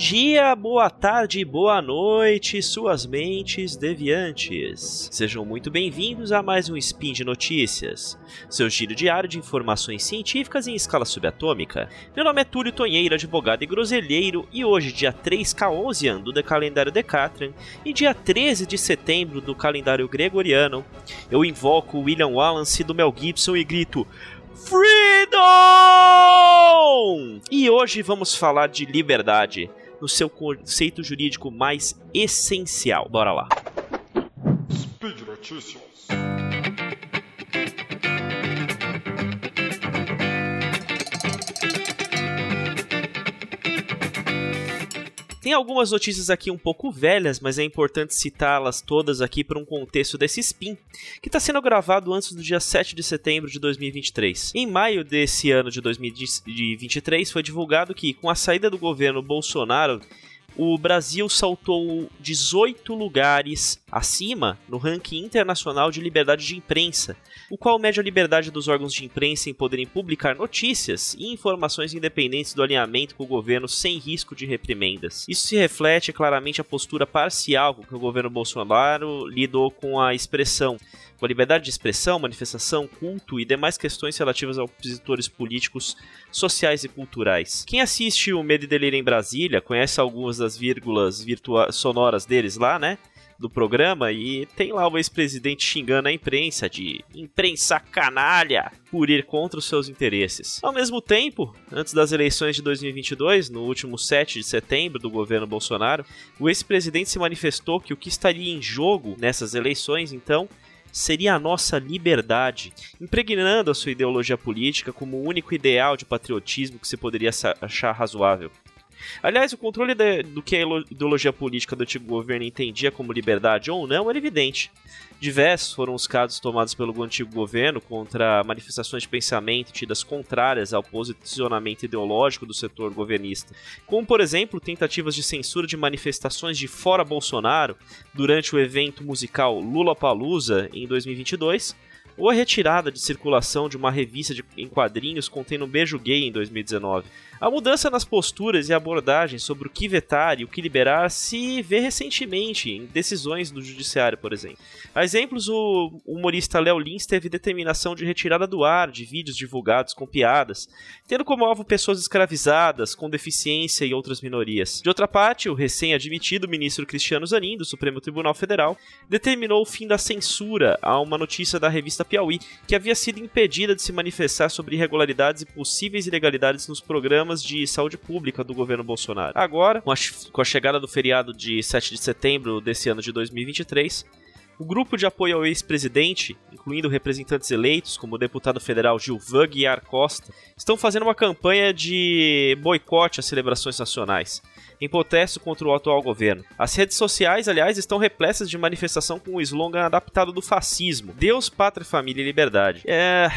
dia, boa tarde, boa noite, suas mentes deviantes. Sejam muito bem-vindos a mais um Spin de Notícias, seu giro diário de informações científicas em escala subatômica. Meu nome é Túlio Tonheiro, advogado e groselheiro, e hoje, dia 3K11 do calendário Decatran e dia 13 de setembro do calendário gregoriano, eu invoco William Wallace do Mel Gibson e grito Freedom! E hoje vamos falar de liberdade no seu conceito jurídico mais essencial. Bora lá. Speed Notícias. Tem algumas notícias aqui um pouco velhas, mas é importante citá-las todas aqui para um contexto desse spin, que está sendo gravado antes do dia 7 de setembro de 2023. Em maio desse ano de 2023, foi divulgado que, com a saída do governo Bolsonaro, o Brasil saltou 18 lugares acima no ranking internacional de liberdade de imprensa, o qual mede a liberdade dos órgãos de imprensa em poderem publicar notícias e informações independentes do alinhamento com o governo sem risco de reprimendas. Isso se reflete claramente a postura parcial com que o governo Bolsonaro lidou com a expressão com a liberdade de expressão, manifestação, culto e demais questões relativas a opositores políticos, sociais e culturais. Quem assiste o Medo e Delírio em Brasília conhece algumas das vírgulas sonoras deles lá, né? do programa e tem lá o ex-presidente xingando a imprensa de imprensa canalha por ir contra os seus interesses. Ao mesmo tempo, antes das eleições de 2022, no último 7 de setembro do governo Bolsonaro, o ex-presidente se manifestou que o que estaria em jogo nessas eleições, então, seria a nossa liberdade, impregnando a sua ideologia política como o único ideal de patriotismo que se poderia achar razoável. Aliás, o controle de, do que a ideologia política do antigo governo entendia como liberdade ou não era evidente. Diversos foram os casos tomados pelo antigo governo contra manifestações de pensamento tidas contrárias ao posicionamento ideológico do setor governista, como, por exemplo, tentativas de censura de manifestações de fora Bolsonaro durante o evento musical Lula Palusa em 2022 ou a retirada de circulação de uma revista de, em quadrinhos contendo um beijo gay em 2019. A mudança nas posturas e abordagens sobre o que vetar e o que liberar se vê recentemente em decisões do judiciário, por exemplo. A exemplos, o humorista Léo Lins teve determinação de retirada do ar de vídeos divulgados com piadas, tendo como alvo pessoas escravizadas, com deficiência e outras minorias. De outra parte, o recém-admitido ministro Cristiano Zanin, do Supremo Tribunal Federal, determinou o fim da censura a uma notícia da revista Piauí, que havia sido impedida de se manifestar sobre irregularidades e possíveis ilegalidades nos programas de saúde pública do governo Bolsonaro. Agora, com a, com a chegada do feriado de 7 de setembro desse ano de 2023, o grupo de apoio ao ex-presidente, incluindo representantes eleitos, como o deputado federal Gilvan Guiar Costa, estão fazendo uma campanha de boicote às celebrações nacionais, em protesto contra o atual governo. As redes sociais, aliás, estão repletas de manifestação com o slogan adaptado do fascismo: Deus, Pátria, Família e Liberdade. É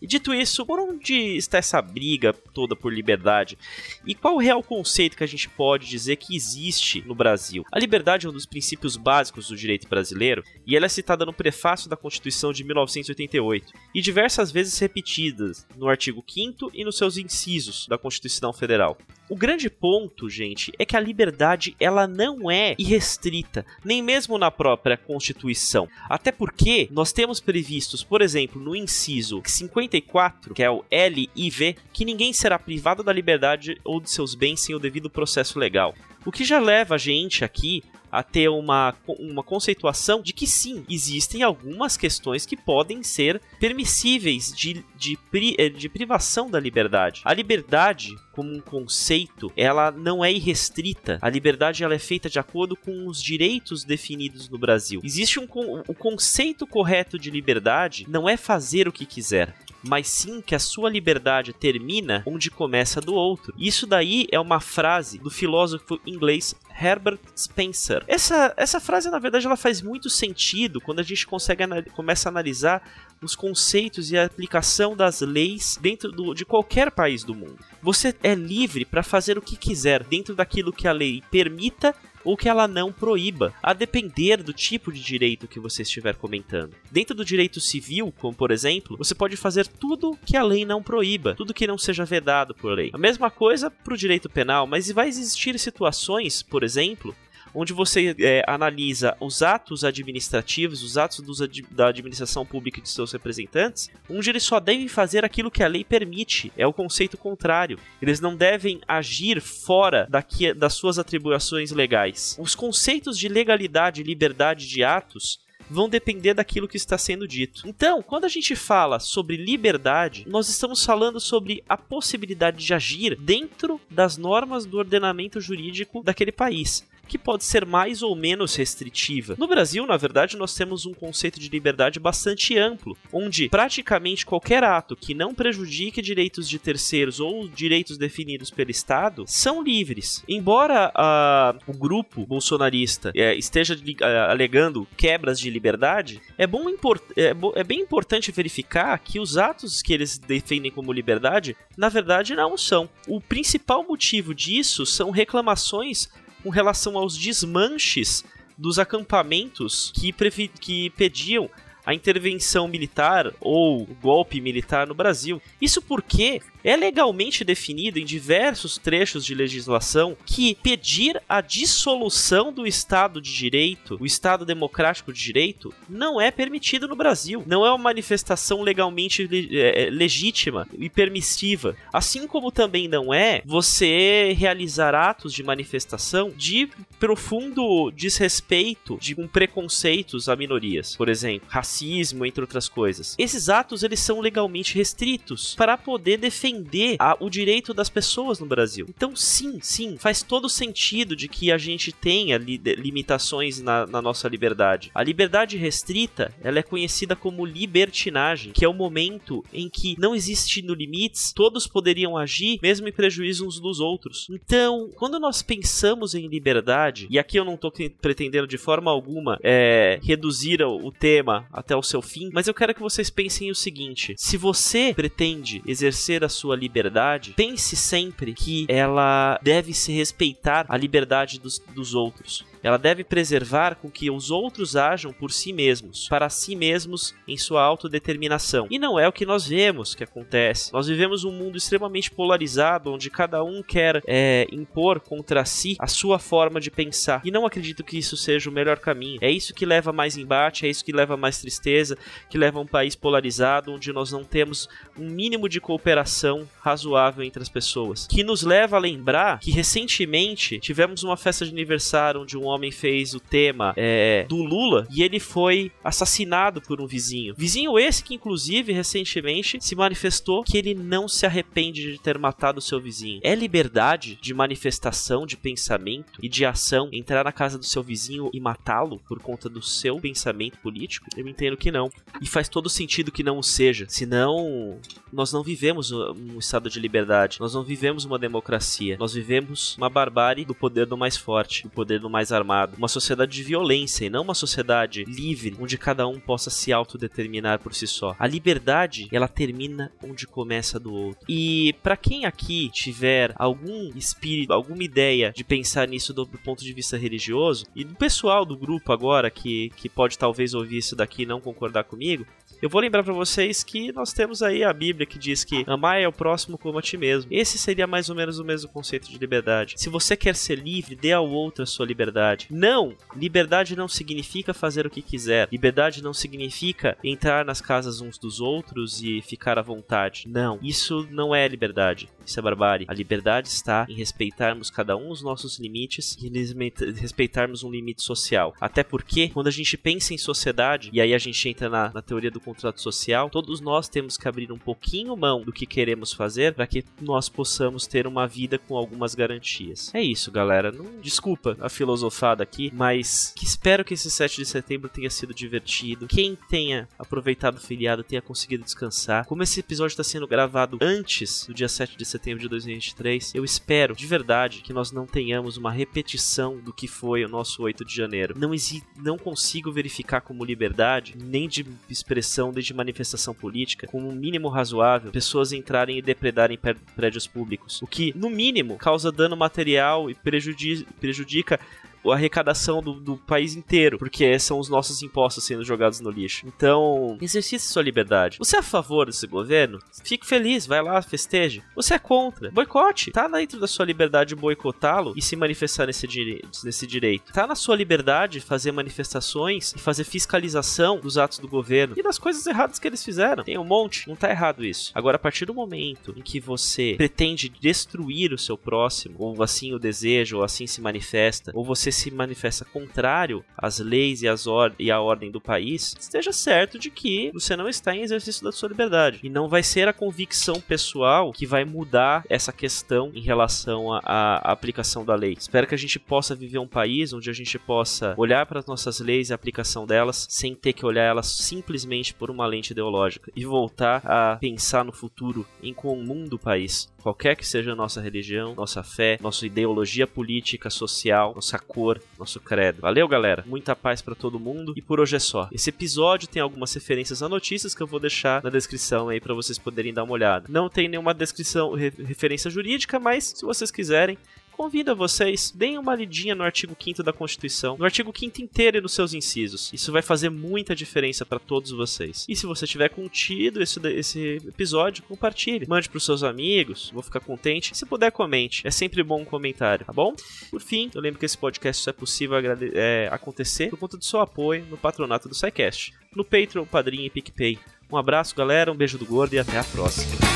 e dito isso, por onde está essa briga toda por liberdade? E qual o real conceito que a gente pode dizer que existe no Brasil? A liberdade é um dos princípios básicos do direito brasileiro e ela é citada no prefácio da Constituição de 1988 e diversas vezes repetidas no artigo 5 e nos seus incisos da Constituição Federal. O grande ponto, gente, é que a liberdade ela não é irrestrita, nem mesmo na própria Constituição. Até porque nós temos previstos, por exemplo, no inciso 54, que é o LIV, que ninguém será privado da liberdade ou de seus bens sem o devido processo legal. O que já leva a gente aqui a ter uma, uma conceituação de que sim, existem algumas questões que podem ser permissíveis de, de, eh, de privação da liberdade. A liberdade, como um conceito, ela não é irrestrita. A liberdade ela é feita de acordo com os direitos definidos no Brasil. Existe um o conceito correto de liberdade não é fazer o que quiser mas sim que a sua liberdade termina onde começa a do outro. Isso daí é uma frase do filósofo inglês Herbert Spencer. Essa, essa frase, na verdade, ela faz muito sentido quando a gente consegue começa a analisar os conceitos e a aplicação das leis dentro do, de qualquer país do mundo. Você é livre para fazer o que quiser dentro daquilo que a lei permita ou que ela não proíba, a depender do tipo de direito que você estiver comentando. Dentro do direito civil, como por exemplo, você pode fazer tudo que a lei não proíba, tudo que não seja vedado por lei. A mesma coisa para o direito penal, mas vai existir situações, por exemplo, onde você é, analisa os atos administrativos, os atos dos, da administração pública de seus representantes, onde eles só devem fazer aquilo que a lei permite. É o conceito contrário. Eles não devem agir fora daqui, das suas atribuições legais. Os conceitos de legalidade e liberdade de atos vão depender daquilo que está sendo dito. Então, quando a gente fala sobre liberdade, nós estamos falando sobre a possibilidade de agir dentro das normas do ordenamento jurídico daquele país que pode ser mais ou menos restritiva. No Brasil, na verdade, nós temos um conceito de liberdade bastante amplo, onde praticamente qualquer ato que não prejudique direitos de terceiros ou direitos definidos pelo Estado são livres. Embora uh, o grupo bolsonarista uh, esteja uh, alegando quebras de liberdade, é, bom é, é bem importante verificar que os atos que eles defendem como liberdade, na verdade, não são. O principal motivo disso são reclamações com relação aos desmanches dos acampamentos que, que pediam a intervenção militar ou golpe militar no Brasil. Isso porque é legalmente definido em diversos trechos de legislação que pedir a dissolução do Estado de Direito, o Estado Democrático de Direito, não é permitido no Brasil. Não é uma manifestação legalmente é, é, legítima e permissiva. Assim como também não é você realizar atos de manifestação de profundo desrespeito, de um preconceitos a minorias, por exemplo, racismo, entre outras coisas. Esses atos eles são legalmente restritos para poder defender defender a, o direito das pessoas no Brasil. Então, sim, sim, faz todo sentido de que a gente tenha li, limitações na, na, nossa liberdade. A liberdade restrita, ela é conhecida como libertinagem, que é o momento em que não existindo limites, todos poderiam agir, mesmo em prejuízo uns dos outros. Então, quando nós pensamos em liberdade, e aqui eu não estou pretendendo de forma alguma é, reduzir o tema até o seu fim, mas eu quero que vocês pensem o seguinte: se você pretende exercer a sua sua liberdade, pense sempre que ela deve se respeitar a liberdade dos, dos outros. Ela deve preservar com que os outros ajam por si mesmos, para si mesmos em sua autodeterminação. E não é o que nós vemos que acontece. Nós vivemos um mundo extremamente polarizado, onde cada um quer é, impor contra si a sua forma de pensar. E não acredito que isso seja o melhor caminho. É isso que leva mais embate, é isso que leva mais tristeza, que leva a um país polarizado, onde nós não temos um mínimo de cooperação razoável entre as pessoas. Que nos leva a lembrar que recentemente tivemos uma festa de aniversário onde um homem homem fez o tema é, do Lula e ele foi assassinado por um vizinho. Vizinho esse que, inclusive, recentemente se manifestou que ele não se arrepende de ter matado seu vizinho. É liberdade de manifestação, de pensamento e de ação entrar na casa do seu vizinho e matá-lo por conta do seu pensamento político? Eu entendo que não. E faz todo sentido que não o seja. Senão, nós não vivemos um estado de liberdade. Nós não vivemos uma democracia. Nós vivemos uma barbárie do poder do mais forte, do poder do mais armado uma sociedade de violência e não uma sociedade livre, onde cada um possa se autodeterminar por si só. A liberdade, ela termina onde começa do outro. E para quem aqui tiver algum espírito, alguma ideia de pensar nisso do, do, ponto de vista religioso, e do pessoal do grupo agora que, que pode talvez ouvir isso daqui e não concordar comigo, eu vou lembrar para vocês que nós temos aí a Bíblia que diz que amar é o próximo como a ti mesmo. Esse seria mais ou menos o mesmo conceito de liberdade. Se você quer ser livre, dê ao outro a sua liberdade. Não! Liberdade não significa fazer o que quiser. Liberdade não significa entrar nas casas uns dos outros e ficar à vontade. Não, isso não é liberdade. Isso é barbárie. A liberdade está em respeitarmos cada um os nossos limites e respeitarmos um limite social. Até porque, quando a gente pensa em sociedade, e aí a gente entra na, na teoria do contrato social, todos nós temos que abrir um pouquinho mão do que queremos fazer para que nós possamos ter uma vida com algumas garantias. É isso, galera. Não desculpa a filosofada aqui, mas que espero que esse 7 de setembro tenha sido divertido. Quem tenha aproveitado o feriado tenha conseguido descansar. Como esse episódio está sendo gravado antes do dia 7 de setembro de 2023, eu espero de verdade que nós não tenhamos uma repetição do que foi o nosso 8 de janeiro. Não, não consigo verificar como liberdade, nem de expressão desde manifestação política, com um mínimo razoável, pessoas entrarem e depredarem prédios públicos. O que, no mínimo, causa dano material e prejudica a arrecadação do, do país inteiro, porque são os nossos impostos sendo jogados no lixo. Então, exercite sua liberdade. Você é a favor desse governo? Fique feliz, vai lá, festeje. Você é contra? Boicote. Tá dentro da sua liberdade boicotá-lo e se manifestar nesse, nesse direito. Tá na sua liberdade fazer manifestações e fazer fiscalização dos atos do governo e das coisas erradas que eles fizeram. Tem um monte, não tá errado isso. Agora, a partir do momento em que você pretende destruir o seu próximo, ou assim o deseja, ou assim se manifesta, ou você se manifesta contrário às leis e, às or e à ordem do país, esteja certo de que você não está em exercício da sua liberdade. E não vai ser a convicção pessoal que vai mudar essa questão em relação à aplicação da lei. Espero que a gente possa viver um país onde a gente possa olhar para as nossas leis e a aplicação delas sem ter que olhar elas simplesmente por uma lente ideológica e voltar a pensar no futuro em comum do país qualquer que seja a nossa religião, nossa fé, nossa ideologia política, social, nossa cor, nosso credo. Valeu, galera. Muita paz para todo mundo e por hoje é só. Esse episódio tem algumas referências a notícias que eu vou deixar na descrição aí para vocês poderem dar uma olhada. Não tem nenhuma descrição referência jurídica, mas se vocês quiserem, convido a vocês, deem uma lidinha no artigo 5 da Constituição, no artigo 5 inteiro e nos seus incisos. Isso vai fazer muita diferença para todos vocês. E se você tiver contido esse, esse episódio, compartilhe, mande para os seus amigos, vou ficar contente. Se puder, comente. É sempre bom um comentário, tá bom? Por fim, eu lembro que esse podcast só é possível é, acontecer por conta do seu apoio no patronato do SciCast, no Patreon, Padrinho e PicPay. Um abraço, galera, um beijo do gordo e até a próxima.